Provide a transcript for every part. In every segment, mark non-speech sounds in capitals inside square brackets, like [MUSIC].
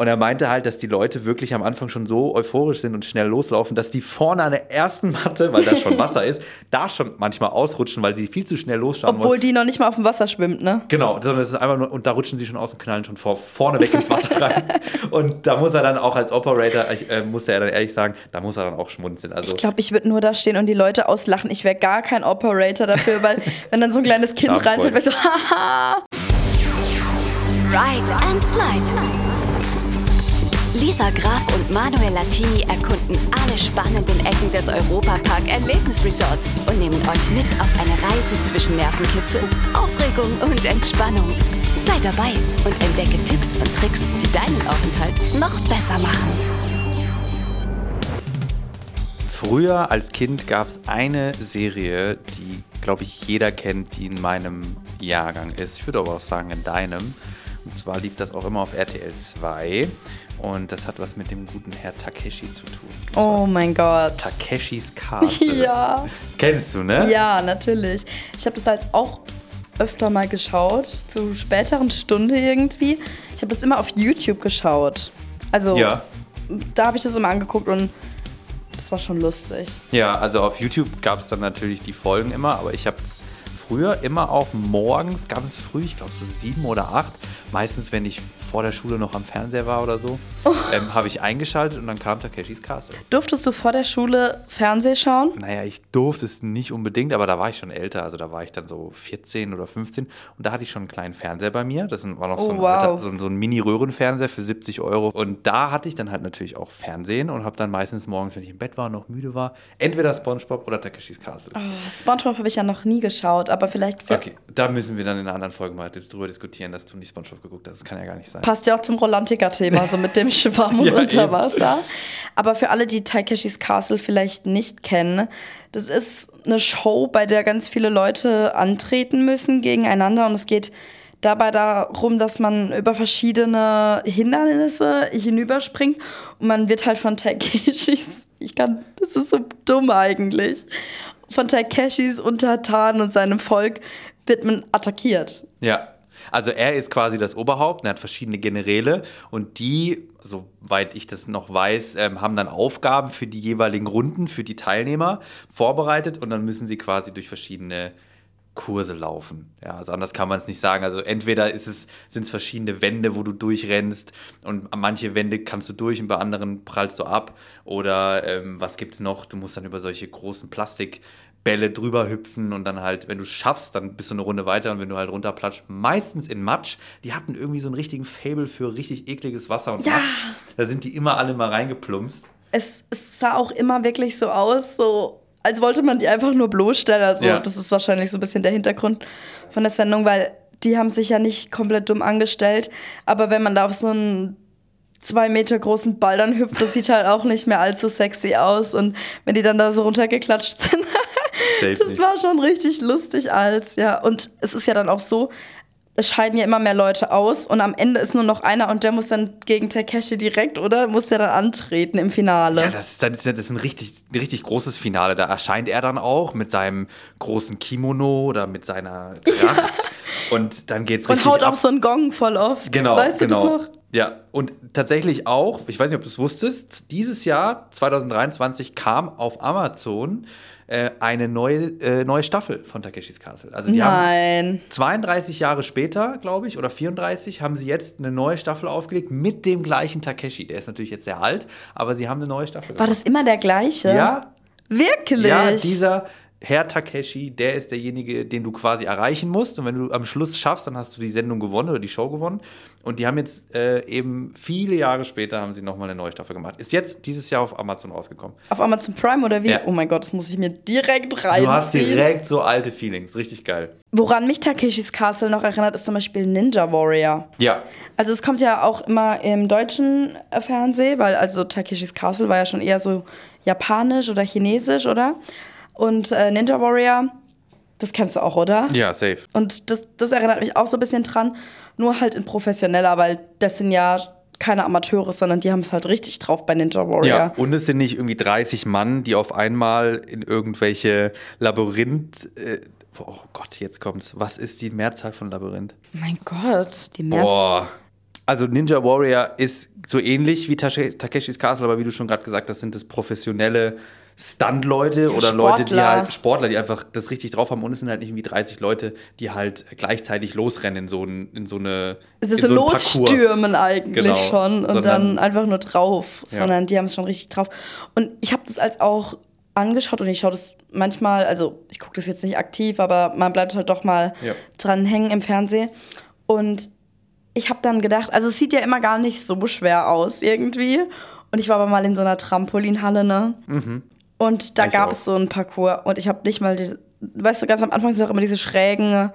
Und er meinte halt, dass die Leute wirklich am Anfang schon so euphorisch sind und schnell loslaufen, dass die vorne an der ersten Matte, weil da schon Wasser ist, [LAUGHS] da schon manchmal ausrutschen, weil sie viel zu schnell losstarten Obwohl wollen. die noch nicht mal auf dem Wasser schwimmt, ne? Genau, sondern es ist einfach nur, und da rutschen sie schon aus und knallen schon vor, vorne weg ins Wasser rein. [LAUGHS] und da muss er dann auch als Operator, ich, äh, muss er dann ehrlich sagen, da muss er dann auch schmunzeln. Also, Ich glaube, ich würde nur da stehen und die Leute auslachen. Ich wäre gar kein Operator dafür, weil [LAUGHS] wenn dann so ein kleines Kind reinfällt, wäre ich so, haha. Ride and Slide. Lisa Graf und Manuel Latini erkunden alle spannenden Ecken des Europapark Erlebnisresorts und nehmen euch mit auf eine Reise zwischen Nervenkitzel, Aufregung und Entspannung. Sei dabei und entdecke Tipps und Tricks, die deinen Aufenthalt noch besser machen. Früher als Kind gab es eine Serie, die, glaube ich, jeder kennt, die in meinem Jahrgang ist. Ich würde aber auch sagen, in deinem. Und zwar lief das auch immer auf RTL 2. Und das hat was mit dem guten Herr Takeshi zu tun. Zwar Oh mein Gott. Takeshis [LAUGHS] Castle. Ja. Kennst du, ne? Ja, natürlich. Ich habe das als auch öfter mal geschaut, zu späteren Stunde irgendwie. Ich habe das immer auf YouTube geschaut. Also Ja. da habe ich das immer angeguckt und das war schon lustig. Ja, also auf YouTube gab es dann natürlich die Folgen immer, aber ich habe früher immer auch morgens ganz früh, ich glaube so sieben oder acht, meistens wenn ich vor der Schule noch am Fernseher war oder so, Oh. ähm, habe ich eingeschaltet und dann kam Takeshis Castle. Durftest du vor der Schule Fernseh schauen? Naja, ich durfte es nicht unbedingt, aber da war ich schon älter, also da war ich dann so 14 oder 15 und da hatte ich schon einen kleinen Fernseher bei mir, das war noch so Oh, ein, wow. alter, so, so ein Mini-Röhrenfernseher für 70 Euro und da hatte ich dann halt natürlich auch Fernsehen und habe dann meistens morgens, wenn ich im Bett war und noch müde war, entweder Spongebob oder Takeshis Castle. Oh, Spongebob habe ich ja noch nie geschaut, aber vielleicht Okay, da müssen wir dann in einer anderen Folge mal drüber diskutieren, dass du nicht Spongebob geguckt hast. Das kann ja gar nicht sein. Passt ja auch zum Rolantica-Thema, so mit dem [LAUGHS] Schwamm Ja, unter Wasser. Aber für alle, die Takeshis Castle vielleicht nicht kennen, das ist eine Show, bei der ganz viele Leute antreten müssen gegeneinander und es geht dabei darum, dass man über verschiedene Hindernisse hinüberspringt und man wird halt von Takeshis, ich kann, das ist so dumm eigentlich, von Takeshis Untertanen und seinem Volk wird man attackiert. Ja. Also er ist quasi das Oberhaupt, er hat verschiedene Generäle und die, soweit ich das noch weiß, ähm, haben dann Aufgaben für die jeweiligen Runden, für die Teilnehmer vorbereitet und dann müssen sie quasi durch verschiedene Kurse laufen. Ja, also anders kann man es nicht sagen. Also entweder ist es, sind es verschiedene Wände, wo du durchrennst und an manche Wände kannst du durch und bei anderen prallst du ab. Oder ähm, was gibt es noch? Du musst dann über solche großen Plastikbälle drüber hüpfen und dann halt, wenn du es schaffst, dann bist du eine Runde weiter und wenn du halt runterplatscht, meistens in Matsch. Die hatten irgendwie so einen richtigen Fable für richtig ekliges Wasser und Ja. Matsch. Da sind die immer alle mal reingeplumpst. es, es sah auch immer wirklich so aus, so als wollte man die einfach nur bloßstellen. Also Ja. das ist wahrscheinlich so ein bisschen der Hintergrund von der Sendung, weil die haben sich ja nicht komplett dumm angestellt. Aber wenn man da auf so einen zwei Meter großen Ball dann hüpft, das sieht halt auch nicht mehr allzu sexy aus. Und wenn die dann da so runtergeklatscht sind, [LAUGHS] Safe das nicht. war schon richtig lustig als, ja. Und es ist ja dann auch so, es scheiden ja immer mehr Leute aus und am Ende ist nur noch einer und der muss dann gegen Takeshi direkt, oder? Muss der dann antreten im Finale. Ja, das ist, das ist, ein, richtig, ein richtig großes Finale. Da erscheint er dann auch mit seinem großen Kimono oder mit seiner Tracht. [LAUGHS] Und dann geht's Und richtig haut ab. auch so einen Gong voll oft. Genau, weißt du genau. das noch? Ja, und tatsächlich auch, ich weiß nicht, ob du es wusstest, dieses Jahr, 2023, kam auf Amazon äh, eine neue, äh, neue Staffel von Takeshis Castle. Also die haben Nein. 32 Jahre später, glaube ich, oder 34, haben sie jetzt eine neue Staffel aufgelegt mit dem gleichen Takeshi. Der ist natürlich jetzt sehr alt, aber sie haben eine neue Staffel War das immer der gleiche? Ja, Wirklich? ja, dieser Herr Takeshi, der ist derjenige, den du quasi erreichen musst. Und wenn du am Schluss schaffst, dann hast du die Sendung gewonnen oder die Show gewonnen. Und die haben jetzt äh, eben viele Jahre später haben sie nochmal eine neue Staffel gemacht. Ist jetzt dieses Jahr auf Amazon rausgekommen. Auf Amazon Prime oder wie? Ja. Oh mein Gott, das muss ich mir direkt reinziehen. Du hast direkt so alte Feelings. Richtig geil. Woran mich Takeshis Castle noch erinnert, ist zum Beispiel Ninja Warrior. Ja. Also es kommt ja auch immer im deutschen äh, Fernsehen, weil also Takeshis Castle war ja schon eher so japanisch oder chinesisch, oder? Und äh, Ninja Warrior, das kennst du auch, oder? Ja, safe. Und das, das erinnert mich auch so ein bisschen dran, nur halt in professioneller, weil das sind ja keine Amateure, sondern die haben es halt richtig drauf bei Ninja Warrior. Ja, und es sind nicht irgendwie 30 Mann, die auf einmal in irgendwelche Labyrinth. Äh, oh Gott, jetzt kommt's. Was ist die Mehrzahl von Labyrinth? Mein Gott, die März. Boah. Also Ninja Warrior ist so ähnlich wie Takeshis Castle, aber wie du schon gerade gesagt hast, sind das professionelle Stunt-Leute oder Leute, die Sportler. halt Sportler, die einfach das richtig drauf haben und es sind halt nicht irgendwie 30 Leute, die halt gleichzeitig losrennen in so, ein, in so eine Es ist so losstürmen eigentlich Genau. schon und Sondern- dann einfach nur drauf, Ja. sondern die haben es schon richtig drauf. Und ich habe das als auch angeschaut und ich schaue das manchmal, also ich gucke das jetzt nicht aktiv, aber man bleibt halt doch mal Ja. dran hängen im Fernsehen. Und ich habe dann gedacht, also es sieht ja immer gar nicht so schwer aus irgendwie. Und ich war aber mal in so einer Trampolinhalle, ne? Und da Ich gab auch. es so einen Parcours und ich habe nicht mal, diese, weißt du, ganz am Anfang sind auch immer diese schrägen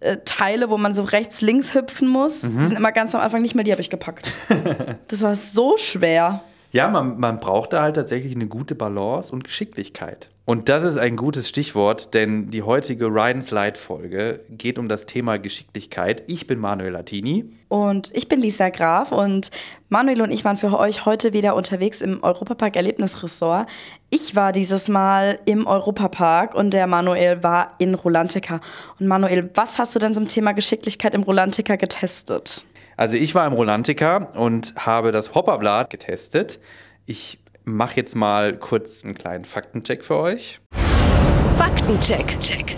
äh, Teile, wo man so rechts, links hüpfen muss. Mhm. Die sind immer ganz am Anfang nicht mehr, die habe ich gepackt. [LAUGHS] das war so schwer. Ja, man, man braucht da halt tatsächlich eine gute Balance und Geschicklichkeit. Und das ist ein gutes Stichwort, denn die heutige Ride and Slide Folge geht um das Thema Geschicklichkeit. Ich bin Manuel Latini. Und ich bin Lisa Graf und Manuel und ich waren für euch heute wieder unterwegs im Europapark Erlebnisresort. Ich war dieses Mal im Europapark und der Manuel war in Rolantica. Und Manuel, was hast du denn zum Thema Geschicklichkeit im Rolantica getestet? Also ich war im Rolantica und habe das Hopperblatt getestet. Ich mache jetzt mal kurz einen kleinen Faktencheck für euch. Faktencheck. Check.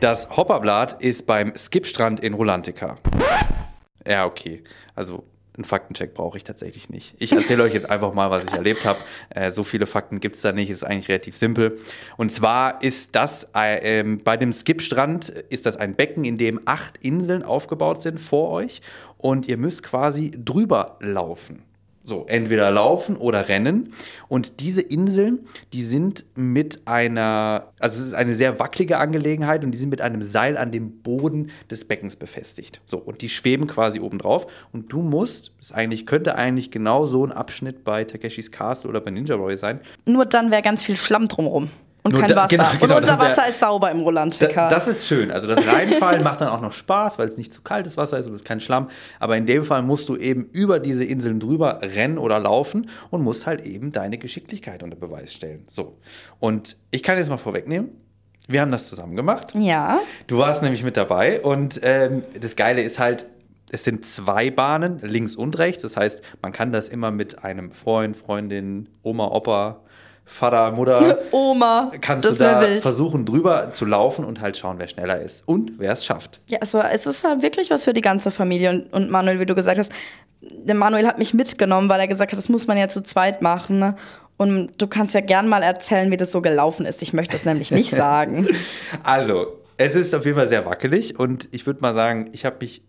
Das Hopperblatt ist beim Skipstrand in Rolantica. Ja, okay. Also einen Faktencheck brauche ich tatsächlich nicht. Ich erzähle euch jetzt einfach mal, was ich erlebt habe. Äh, so viele Fakten gibt es da nicht, ist eigentlich relativ simpel. Und zwar ist das äh, ähm, bei dem Skipstrand ist das ein Becken, in dem acht Inseln aufgebaut sind vor euch und ihr müsst quasi drüber laufen. So, entweder laufen oder rennen. Und diese Inseln, die sind mit einer, also es ist eine sehr wackelige Angelegenheit und die sind mit einem Seil an dem Boden des Beckens befestigt. So, und die schweben quasi oben drauf. Und du musst, das eigentlich, könnte eigentlich genau so ein Abschnitt bei Takeshis Castle oder bei Ninja Warrior sein. Nur dann wäre ganz viel Schlamm drumherum und Nur kein da- Wasser. genau, genau, und unser Wasser ist sauber im Da, Rolantica. das ist schön. Also das Reinfallen macht dann auch noch Spaß, weil es nicht zu kaltes Wasser ist und es ist kein Schlamm. Aber in dem Fall musst du eben über diese Inseln drüber rennen oder laufen und musst halt eben deine Geschicklichkeit unter Beweis stellen. So. Und ich kann jetzt mal vorwegnehmen, wir haben das zusammen gemacht. ja. Du warst nämlich mit dabei und ähm, das Geile ist halt, es sind zwei Bahnen, links und rechts. Das heißt, man kann das immer mit einem Freund, Freundin, Oma, Opa, Vater, Mutter [LAUGHS] Oma, kannst du da wild. versuchen, drüber zu laufen und halt schauen, wer schneller ist und wer es schafft. Ja, es, war, es ist halt wirklich was für die ganze Familie. Und, und Manuel, wie du gesagt hast, der Manuel hat mich mitgenommen, weil er gesagt hat, das muss man ja zu zweit machen. Ne? Und du kannst ja gern mal erzählen, wie das so gelaufen ist. Ich möchte das nämlich nicht [LAUGHS] sagen. Also, es ist auf jeden Fall sehr wackelig und ich würde mal sagen, ich habe mich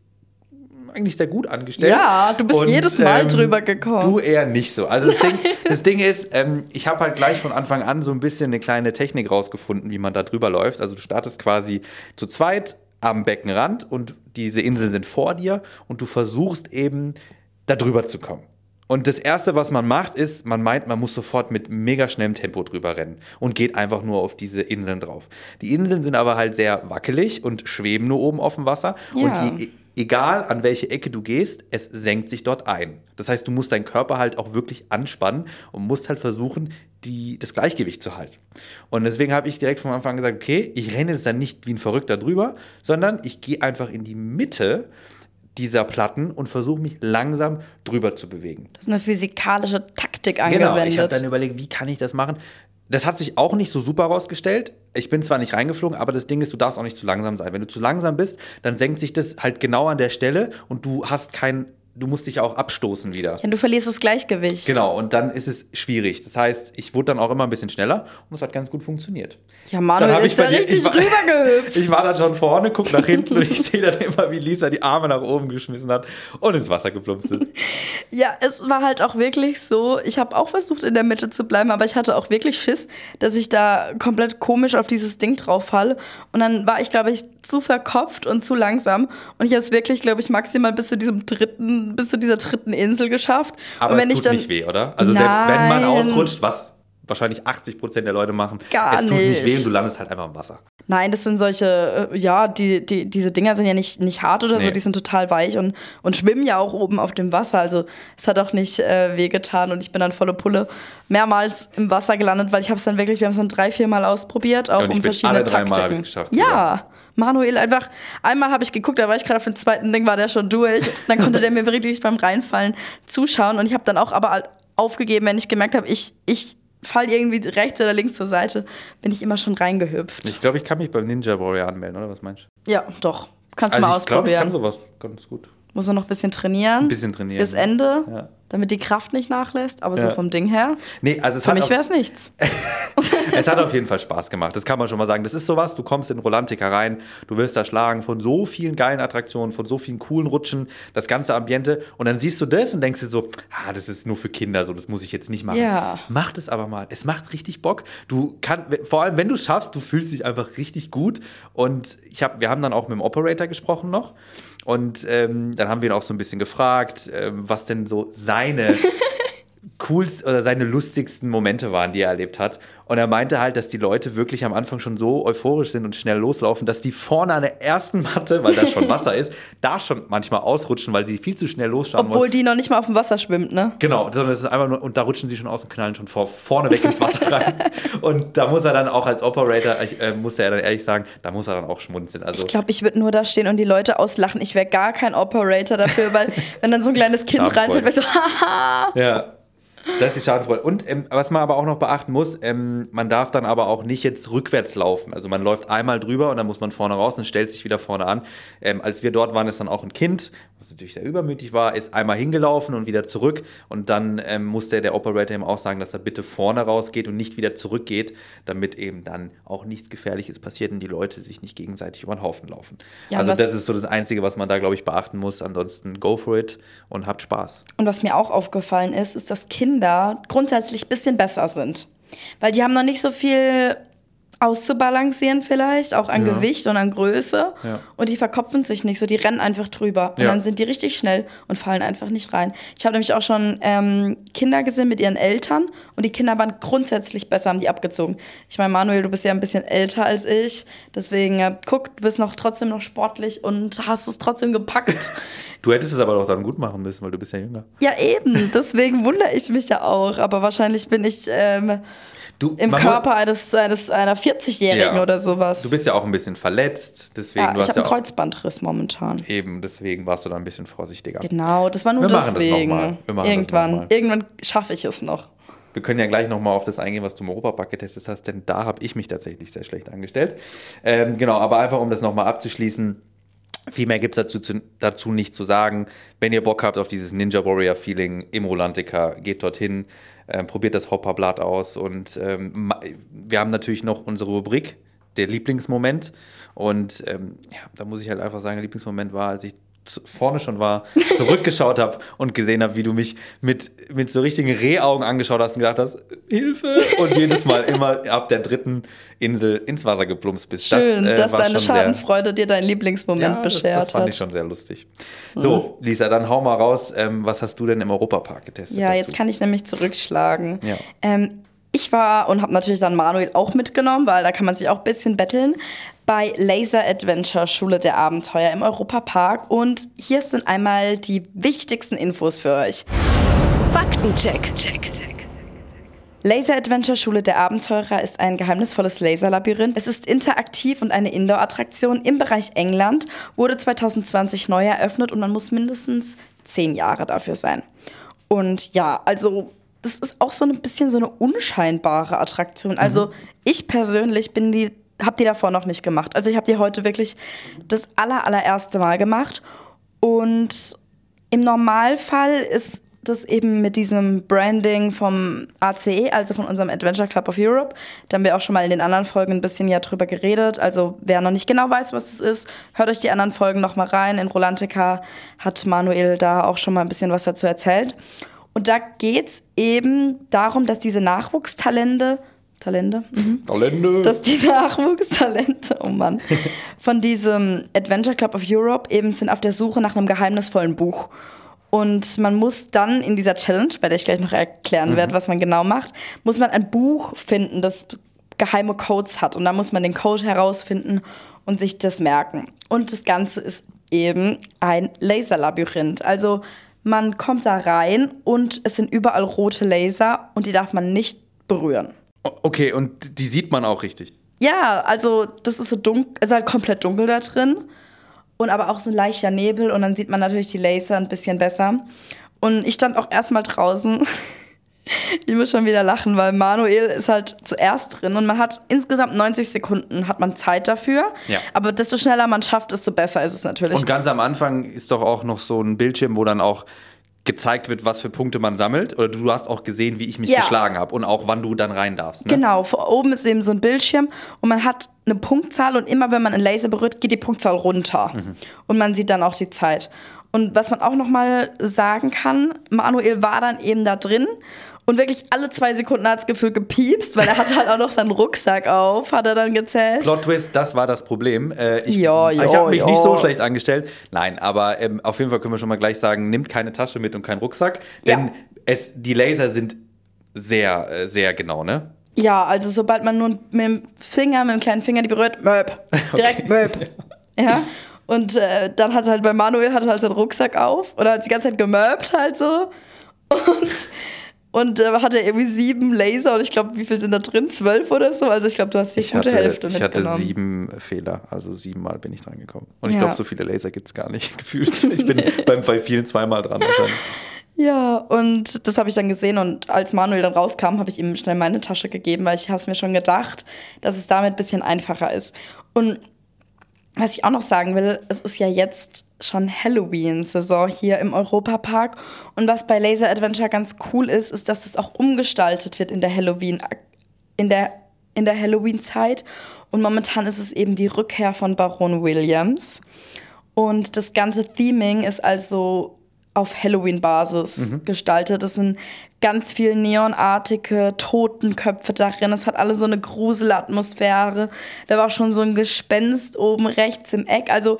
eigentlich sehr gut angestellt. Ja, du bist jedes Mal drüber gekommen. Du eher nicht so. Also das Ding, [LAUGHS] das Ding ist, ähm, ich habe halt gleich von Anfang an so ein bisschen eine kleine Technik rausgefunden, wie man da drüber läuft. Also du startest quasi zu zweit am Beckenrand und diese Inseln sind vor dir und du versuchst eben da drüber zu kommen. Und das Erste, was man macht, ist, man meint, man muss sofort mit mega schnellem Tempo drüber rennen und geht einfach nur auf diese Inseln drauf. Die Inseln sind aber halt sehr wackelig und schweben nur oben auf dem Wasser. Ja. Und je, egal an welche Ecke du gehst, es senkt sich dort ein. Das heißt, du musst deinen Körper halt auch wirklich anspannen und musst halt versuchen, die, das Gleichgewicht zu halten. Und deswegen habe ich direkt von Anfang an gesagt, okay, ich renne jetzt dann nicht wie ein Verrückter drüber, sondern ich gehe einfach in die Mitte dieser Platten und versuche mich langsam drüber zu bewegen. Das ist eine physikalische Taktik Genau, ich habe angewendet. dann überlegt, wie kann ich das machen? Das hat sich auch nicht so super rausgestellt. Ich bin zwar nicht reingeflogen, aber das Ding ist, du darfst auch nicht zu langsam sein. Wenn du zu langsam bist, dann senkt sich das halt genau an der Stelle und du hast kein, du musst dich auch abstoßen wieder. ja, du verlierst das Gleichgewicht. Genau, und dann ist es schwierig. Das heißt, ich wurde dann auch immer ein bisschen schneller und es hat ganz gut funktioniert. Ja, Manuel ist da dir- richtig rübergehüpft. Ich war [LAUGHS] dann schon vorne, guck nach hinten und ich sehe dann immer, wie Lisa die Arme nach oben geschmissen hat und ins Wasser geplumpst ist. [LAUGHS] Ja, es war halt auch wirklich so, ich habe auch versucht, in der Mitte zu bleiben, aber ich hatte auch wirklich Schiss, dass ich da komplett komisch auf dieses Ding drauf falle. Und dann war ich, glaube ich, zu verkopft und zu langsam. Und ich habe es wirklich, glaube ich, maximal bis zu diesem dritten, bis zu dieser dritten Insel geschafft. Aber und wenn es ich tut dann, nicht weh, oder? Also selbst wenn man Nein. ausrutscht, was wahrscheinlich 80 Prozent der Leute machen, Gar es tut nicht nicht. weh und du landest halt einfach im Wasser. Nein, das sind solche, äh, ja, die, die, diese Dinger sind ja nicht, nicht hart oder Nee. so, die sind total weich und, und schwimmen ja auch oben auf dem Wasser. Also es hat auch nicht äh, wehgetan und ich bin dann volle Pulle mehrmals im Wasser gelandet, weil ich habe es dann wirklich, wir haben es dann drei, vier Mal ausprobiert, auch Ja, und ich um verschiedene alle drei Mal Taktiken. hab ich's geschafft, Ja, Manuel einfach, einmal habe ich geguckt, da war ich gerade auf dem zweiten Ding, war der schon durch. Dann konnte der mir wirklich beim Reinfallen zuschauen und ich habe dann auch aber aufgegeben, wenn ich gemerkt habe, ich, ich fall irgendwie rechts oder links zur Seite, bin ich immer schon reingehüpft. Ich glaube, ich kann mich beim Ninja Warrior anmelden, oder was meinst du? Ja, doch. Kannst du also mal ich glaub, ausprobieren. ich kann sowas ganz gut. Muss er noch ein bisschen trainieren. Ein bisschen trainieren. Bis Ende, Ja. damit die Kraft nicht nachlässt. Aber so Ja. vom Ding her, Nee, also es für mich wäre es nichts. [LAUGHS] Es hat auf jeden Fall Spaß gemacht. Das kann man schon mal sagen. Das ist sowas, du kommst in Rolantica rein, du wirst da schlagen von so vielen geilen Attraktionen, von so vielen coolen Rutschen, das ganze Ambiente. Und dann siehst du das und denkst dir so, ah, das ist nur für Kinder, so, das muss ich jetzt nicht machen. Ja. Mach das aber mal. Es macht richtig Bock. Du kannst, vor allem wenn du es schaffst, du fühlst dich einfach richtig gut. Und ich hab, wir haben dann auch mit dem Operator gesprochen noch. Und ähm, dann haben wir ihn auch so ein bisschen gefragt, ähm, was denn so seine [LAUGHS] coolsten oder seine lustigsten Momente waren, die er erlebt hat. Und er meinte halt, dass die Leute wirklich am Anfang schon so euphorisch sind und schnell loslaufen, dass die vorne an der ersten Matte, weil da [LAUGHS] schon Wasser ist, da schon manchmal ausrutschen, weil sie viel zu schnell losschauen Obwohl wollen. die noch nicht mal auf dem Wasser schwimmt, ne? Genau, sondern es ist einfach nur, und da rutschen sie schon aus und knallen schon vor, vorne weg ins Wasser rein. [LAUGHS] Und da muss er dann auch als Operator, ich, äh, musste er dann ehrlich sagen, da muss er dann auch schmunzeln. Also, Ich glaube, ich würde nur da stehen und die Leute auslachen. Ich wäre gar kein Operator dafür, weil [LAUGHS] wenn dann so ein kleines Kind reinfällt, wäre so, haha. Ja. Das ist die Schadenfreude. Und ähm, was man aber auch noch beachten muss, ähm, man darf dann aber auch nicht jetzt rückwärts laufen. Also man läuft einmal drüber und dann muss man vorne raus und stellt sich wieder vorne an. Ähm, als wir dort waren, ist dann auch ein Kind, was natürlich sehr übermütig war, ist einmal hingelaufen und wieder zurück. Und dann ähm, musste der Operator ihm auch sagen, dass er bitte vorne rausgeht und nicht wieder zurückgeht, damit eben dann auch nichts Gefährliches passiert und die Leute sich nicht gegenseitig über den Haufen laufen. Ja, also das ist so das Einzige, was man da, glaube ich, beachten muss. Ansonsten go for it und habt Spaß. Und was mir auch aufgefallen ist, ist, dass Kinder grundsätzlich ein bisschen besser sind. Weil die haben noch nicht so viel auszubalancieren vielleicht, auch an Ja. Gewicht und an Größe. Ja. Und die verkopfen sich nicht so, die rennen einfach drüber. Und Ja. dann sind die richtig schnell und fallen einfach nicht rein. Ich habe nämlich auch schon ähm, Kinder gesehen mit ihren Eltern und die Kinder waren grundsätzlich besser, haben die abgezogen. Ich meine, Manuel, du bist ja ein bisschen älter als ich, deswegen äh, guck, du bist noch trotzdem noch sportlich und hast es trotzdem gepackt. [LAUGHS] Du hättest es aber doch dann gut machen müssen, weil du bist ja jünger. Ja, eben. Deswegen wundere ich mich ja auch. Aber wahrscheinlich bin ich ähm, Du, im Körper eines, eines einer 40-Jährigen Ja. oder sowas. Du bist ja auch ein bisschen verletzt, deswegen ja, du ich habe ja einen Kreuzbandriss momentan. eben, deswegen warst du da ein bisschen vorsichtiger. Genau, das war nur Wir deswegen. machen das Irgendwann, noch mal. irgendwann schaffe ich es noch. Wir können ja gleich nochmal auf das eingehen, was du im Europapark getestet hast, denn da habe ich mich tatsächlich sehr schlecht angestellt. Ähm, genau, aber einfach um das nochmal abzuschließen, viel mehr gibt es dazu, zu- dazu nicht zu sagen. Wenn ihr Bock habt auf dieses Ninja Warrior Feeling im Rolantica, geht dorthin, ähm, probiert das Hopperblatt aus und ähm, wir haben natürlich noch unsere Rubrik, der Lieblingsmoment. Und ähm, ja, da muss ich halt einfach sagen, der Lieblingsmoment war, als ich vorne schon war, zurückgeschaut habe [LAUGHS] und gesehen habe, wie du mich mit, mit so richtigen Rehaugen angeschaut hast und gedacht hast, Hilfe! Und jedes Mal immer ab der dritten Insel ins Wasser geplumpst bist. Schön, äh, dass deine schon sehr- Schadenfreude dir deinen Lieblingsmoment ja, das, beschert das fand hat. Mhm. ich schon sehr lustig. So, Lisa, dann hau mal raus. Ähm, was hast du denn im Europapark getestet? Ja, dazu? jetzt kann ich nämlich zurückschlagen. Ja. Ähm, ich war und habe natürlich dann Manuel auch mitgenommen, weil da kann man sich auch ein bisschen betteln, bei Laser Adventure Schule der Abenteuer im Europapark. Und hier sind einmal die wichtigsten Infos für euch. Faktencheck. Check. Laser Adventure Schule der Abenteurer ist ein geheimnisvolles Laserlabyrinth. Es ist interaktiv und eine Indoor-Attraktion im Bereich England, wurde 2020 neu eröffnet und man muss mindestens zehn Jahre dafür sein. Und ja, also das ist auch so ein bisschen so eine unscheinbare Attraktion. Also ich persönlich bin die, habe die davor noch nicht gemacht. Also ich habe die heute wirklich das aller, allererste Mal gemacht. Und im Normalfall ist das eben mit diesem Branding vom ACE, also von unserem Adventure Club of Europe. Da haben wir auch schon mal in den anderen Folgen ein bisschen ja drüber geredet. Also wer noch nicht genau weiß, was es ist, hört euch die anderen Folgen noch mal rein. In Rolantica hat Manuel da auch schon mal ein bisschen was dazu erzählt. Und da geht es eben darum, dass diese Nachwuchstalente, Talente, mhm, Talente. dass die Nachwuchstalente, oh Mann, [LAUGHS] von diesem Adventure Club of Europe eben sind auf der Suche nach einem geheimnisvollen Buch. Und man muss dann in dieser Challenge, bei der ich gleich noch erklären werde, was man genau macht, muss man ein Buch finden, das geheime Codes hat. Und dann muss man den Code herausfinden und sich das merken. Und das Ganze ist eben ein Laserlabyrinth. Also man kommt da rein und es sind überall rote Laser und die darf man nicht berühren. Okay, und die sieht man auch richtig. Ja, also das ist so dunkel, ist halt komplett dunkel da drin. Und aber auch so ein leichter Nebel und dann sieht man natürlich die Laser ein bisschen besser. Und ich stand auch erstmal draußen. [LAUGHS] [LAUGHS] Ich muss schon wieder lachen, weil Manuel ist halt zuerst drin und man hat insgesamt 90 Sekunden hat man Zeit dafür. Ja. Aber desto schneller man schafft, desto besser ist es natürlich. Und ganz am Anfang ist doch auch noch so ein Bildschirm, wo dann auch gezeigt wird, was für Punkte man sammelt. Oder du hast auch gesehen, wie ich mich Ja. geschlagen habe und auch wann du dann rein darfst. Ne? Genau, vor oben ist eben so ein Bildschirm und man hat eine Punktzahl und immer wenn man einen Laser berührt, geht die Punktzahl runter. Und man sieht dann auch die Zeit. Und was man auch nochmal sagen kann, Manuel war dann eben da drin und wirklich alle zwei Sekunden hat es gefühlt gepiepst, weil er hatte halt auch noch seinen Rucksack auf, hat er dann gezählt. Plot Twist, das war das Problem. Äh, ich Ja, ich habe mich ja. nicht so schlecht angestellt. Nein, aber ähm, auf jeden Fall können wir schon mal gleich sagen, nimmt keine Tasche mit und keinen Rucksack, denn Ja. es, die Laser sind sehr, äh, sehr genau, ne? Ja, also sobald man nur mit dem Finger, mit dem kleinen Finger die berührt, Möb. [LAUGHS] Direkt Möb. [LAUGHS] Ja. Und äh, dann hat halt bei Manuel hat halt seinen Rucksack auf und hat die ganze Zeit gemöbt halt so. Und, und äh, hatte irgendwie sieben Laser und ich glaube, wie viel sind da drin? Zwölf oder so? Also ich glaube, du hast die Ich gute hatte, Hälfte ich hatte mitgenommen. sieben Fehler, also siebenmal bin ich dran gekommen. Und ich Ja. glaube, so viele Laser gibt es gar nicht [LAUGHS] gefühlt. Ich bin [LAUGHS] beim, bei vielen zweimal dran wahrscheinlich. Ja, und das habe ich dann gesehen und als Manuel dann rauskam, habe ich ihm schnell meine Tasche gegeben, weil ich habe es mir schon gedacht, dass es damit ein bisschen einfacher ist. Und was ich auch noch sagen will, es ist ja jetzt schon Halloween-Saison hier im Europapark. Und was bei Laser Adventure ganz cool ist, ist, dass es auch umgestaltet wird in der Halloween, in der, in der Halloween-Zeit. Und momentan ist es eben die Rückkehr von Baron Williams. Und das ganze Theming ist also auf Halloween-Basis gestaltet. Es sind ganz viel neonartige Totenköpfe darin. Es hat alle so eine Gruselatmosphäre. Da war schon so ein Gespenst oben rechts im Eck. Also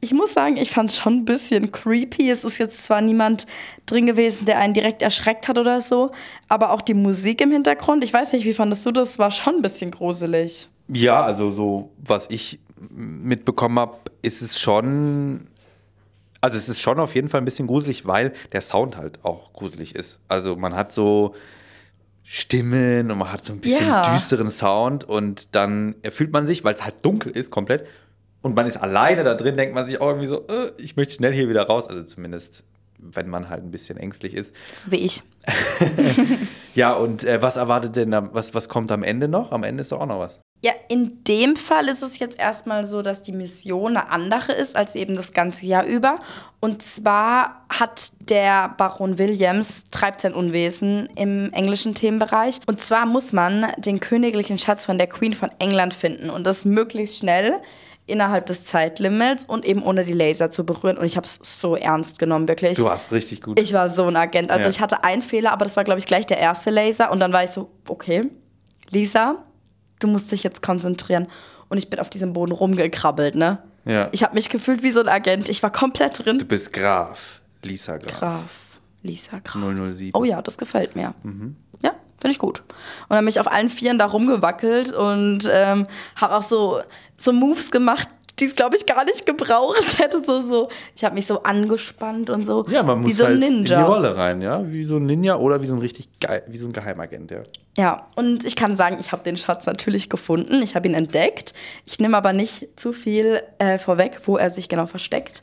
ich muss sagen, ich fand es schon ein bisschen creepy. Es ist jetzt zwar niemand drin gewesen, der einen direkt erschreckt hat oder so, aber auch die Musik im Hintergrund, ich weiß nicht, wie fandest du das? War schon ein bisschen gruselig. Ja, also so, was ich mitbekommen habe, ist es schon. Also es ist schon auf jeden Fall ein bisschen gruselig, weil der Sound halt auch gruselig ist. Also man hat so Stimmen und man hat so ein bisschen Ja. düsteren Sound und dann fühlt man sich, weil es halt dunkel ist komplett und man ist alleine da drin, denkt man sich auch irgendwie so, äh, ich möchte schnell hier wieder raus. Also zumindest, wenn man halt ein bisschen ängstlich ist. So wie ich. [LAUGHS] Ja, und äh, was erwartet denn da, was, was kommt am Ende noch? Am Ende ist doch auch noch was. Ja, in dem Fall ist es jetzt erstmal so, dass die Mission eine andere ist als eben das ganze Jahr über. Und zwar hat der Baron Williams, treibt sein Unwesen im englischen Themenbereich. Und zwar muss man den königlichen Schatz von der Queen von England finden. Und das möglichst schnell innerhalb des Zeitlimits und eben ohne die Laser zu berühren. Und ich habe es so ernst genommen, wirklich. Du warst richtig gut. Ich war so ein Agent. Also Ja. ich hatte einen Fehler, aber das war, glaube ich, gleich der erste Laser. Und dann war ich so, okay, Lisa, du musst dich jetzt konzentrieren. Und ich bin auf diesem Boden rumgekrabbelt, ne? Ja. Ich habe mich gefühlt wie so ein Agent. Ich war komplett Du drin. bist Graf. Lisa Graf. Graf, Lisa Graf. 007. Oh ja, das gefällt mir. Mhm. Finde ich gut. Und dann bin ich auf allen Vieren da rumgewackelt und ähm, habe auch so, so Moves gemacht, die es, glaube ich, gar nicht gebraucht [LAUGHS] hätte. So, so. Ich habe mich so angespannt und so. Ja, man wie muss so ein halt Ninja. in die Rolle rein, ja, wie so ein Ninja oder wie so ein richtig geil, wie so ein Geheimagent, ja. Ja, und ich kann sagen, ich habe den Schatz natürlich gefunden. Ich habe ihn entdeckt. Ich nehme aber nicht zu viel äh, vorweg, wo er sich genau versteckt.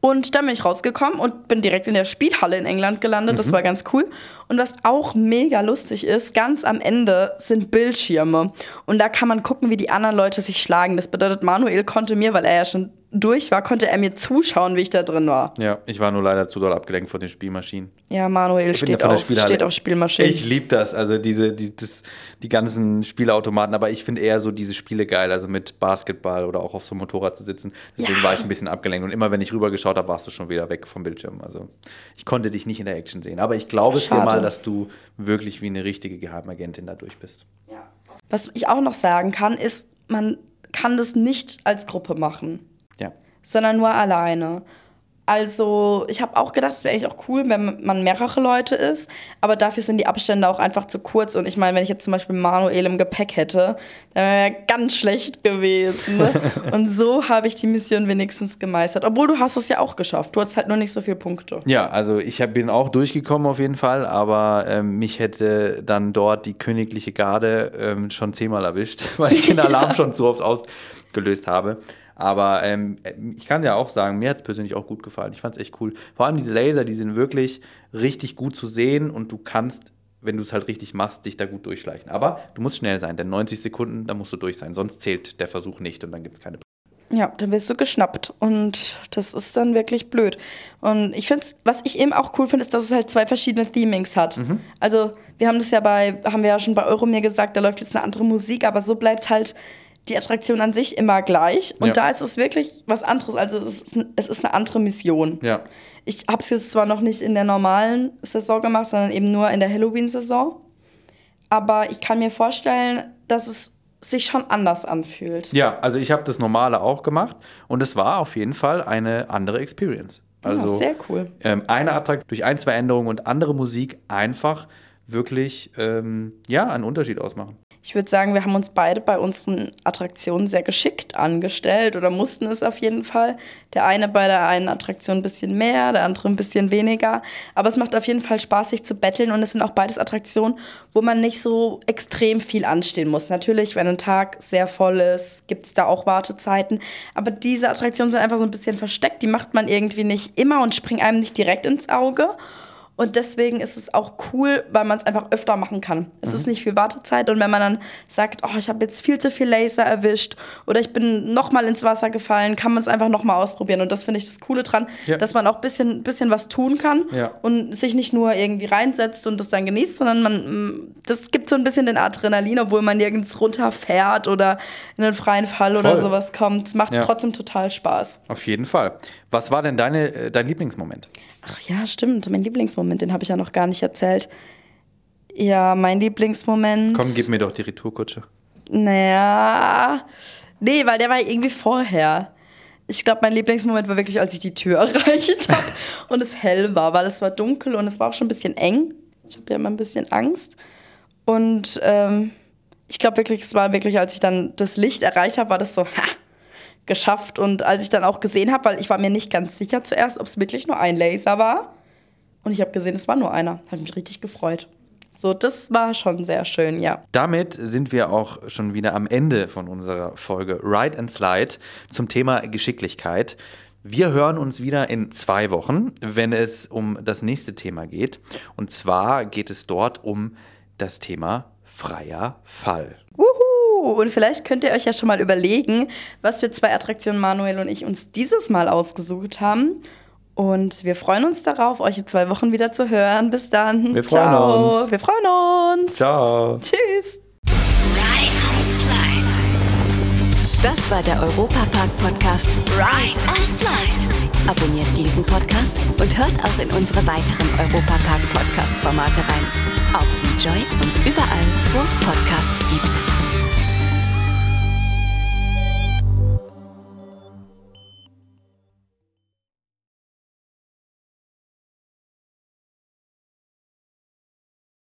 Und dann bin ich rausgekommen und bin direkt in der Spielhalle in England gelandet. Das war ganz cool. Und was auch mega lustig ist, ganz am Ende sind Bildschirme. Und da kann man gucken, wie die anderen Leute sich schlagen. Das bedeutet, Manuel konnte mir, weil er ja schon durch war, konnte er mir zuschauen, wie ich da drin war. Ja, ich war nur leider zu doll abgelenkt von den Spielmaschinen. Ja, Manuel ja steht auf, steht auf Spielmaschinen. Ich liebe das, also diese, die, das, die ganzen Spielautomaten, aber ich finde eher so diese Spiele geil, also mit Basketball oder auch auf so einem Motorrad zu sitzen. Deswegen Ja. war ich ein bisschen abgelenkt und immer wenn ich rübergeschaut habe, warst du schon wieder weg vom Bildschirm. Also ich konnte dich nicht in der Action sehen, aber ich glaube es dir mal, dass du wirklich wie eine richtige Geheimagentin da durch bist. Was ich auch noch sagen kann, ist, man kann das nicht als Gruppe machen, Ja. Sondern nur alleine. Also, ich habe auch gedacht, es wäre eigentlich auch cool, wenn man mehrere Leute ist. Aber dafür sind die Abstände auch einfach zu kurz. Und ich meine, wenn ich jetzt zum Beispiel Manuel im Gepäck hätte, dann wäre ganz schlecht gewesen. Ne? [LAUGHS] Und so habe ich die Mission wenigstens gemeistert. Obwohl du hast es ja auch geschafft. Du hast halt nur nicht so viele Punkte. Ja, also ich hab, bin auch durchgekommen auf jeden Fall. Aber ähm, mich hätte dann dort die königliche Garde ähm, schon zehnmal erwischt, [LAUGHS] weil ich den [LAUGHS] Alarm schon so oft ausgelöst habe. Aber ähm, ich kann ja auch sagen, mir hat es persönlich auch gut gefallen. Ich fand es echt cool. Vor allem diese Laser, die sind wirklich richtig gut zu sehen und du kannst, wenn du es halt richtig machst, dich da gut durchschleichen. Aber du musst schnell sein, denn 90 Sekunden, da musst du durch sein. Sonst zählt der Versuch nicht und dann gibt es keine ja, dann wirst du geschnappt und das ist dann wirklich blöd. Und ich finde, was ich eben auch cool finde, ist, dass es halt zwei verschiedene Themings hat. Mhm. Also wir haben das ja bei, haben wir ja schon bei Euromir gesagt, da läuft jetzt eine andere Musik, aber so bleibt halt die Attraktion an sich immer gleich. Und ja. da ist es wirklich was anderes. Also es ist, es ist eine andere Mission. Ja. Ich habe es jetzt zwar noch nicht in der normalen Saison gemacht, sondern eben nur in der Halloween-Saison. Aber ich kann mir vorstellen, dass es sich schon anders anfühlt. Ja, also ich habe das Normale auch gemacht und es war auf jeden Fall eine andere Experience. Also ja, sehr cool. Ähm, eine Attraktion durch ein, zwei Änderungen und andere Musik einfach wirklich ähm, ja, einen Unterschied ausmachen. Ich würde sagen, wir haben uns beide bei unseren Attraktionen sehr geschickt angestellt oder mussten es auf jeden Fall. Der eine bei der einen Attraktion ein bisschen mehr, der andere ein bisschen weniger. Aber es macht auf jeden Fall Spaß, sich zu betteln und es sind auch beides Attraktionen, wo man nicht so extrem viel anstehen muss. Natürlich, wenn ein Tag sehr voll ist, gibt es da auch Wartezeiten. Aber diese Attraktionen sind einfach so ein bisschen versteckt. Die macht man irgendwie nicht immer und springen einem nicht direkt ins Auge. Und deswegen ist es auch cool, weil man es einfach öfter machen kann. Es mhm. ist nicht viel Wartezeit. Und wenn man dann sagt, oh, ich habe jetzt viel zu viel Laser erwischt oder ich bin nochmal ins Wasser gefallen, kann man es einfach nochmal ausprobieren. Und das finde ich das Coole dran, ja. dass man auch ein bisschen, bisschen was tun kann ja. und sich nicht nur irgendwie reinsetzt und das dann genießt, sondern man, mm, das gibt so ein bisschen den Adrenalin, obwohl man nirgends runterfährt oder in einen freien Fall Voll. oder sowas kommt. Es macht ja. trotzdem total Spaß. Auf jeden Fall. Was war denn deine, äh, dein Lieblingsmoment? Ach ja, stimmt. Mein Lieblingsmoment, den habe ich ja noch gar nicht erzählt. Ja, mein Lieblingsmoment. Komm, gib mir doch die Retourkutsche. Naja. Nee, weil der war irgendwie vorher. Ich glaube, mein Lieblingsmoment war wirklich, als ich die Tür [LAUGHS] erreicht habe [LAUGHS] und es hell war, weil es war dunkel und es war auch schon ein bisschen eng. Ich habe ja immer ein bisschen Angst. Und ähm, ich glaube wirklich, es war wirklich, als ich dann das Licht erreicht habe, war das so, ha, geschafft. Und als ich dann auch gesehen habe, weil ich war mir nicht ganz sicher zuerst, ob es wirklich nur ein Laser war. Und ich habe gesehen, es war nur einer. Habe mich richtig gefreut. So, das war schon sehr schön, ja. Damit sind wir auch schon wieder am Ende von unserer Folge Ride and Slide zum Thema Geschicklichkeit. Wir hören uns wieder in zwei Wochen, wenn es um das nächste Thema geht. Und zwar geht es dort um das Thema freier Fall. Und vielleicht könnt ihr euch ja schon mal überlegen, was für zwei Attraktionen Manuel und ich uns dieses Mal ausgesucht haben. Und wir freuen uns darauf, euch in zwei Wochen wieder zu hören. Bis dann. Wir freuen Ciao. uns. Wir freuen uns. Ciao. Tschüss. Ride and Slide. Das war der Europapark-Podcast Ride and Slide. Abonniert diesen Podcast und hört auch in unsere weiteren Europapark-Podcast-Formate rein. Auf Enjoy und überall, wo es Podcasts gibt.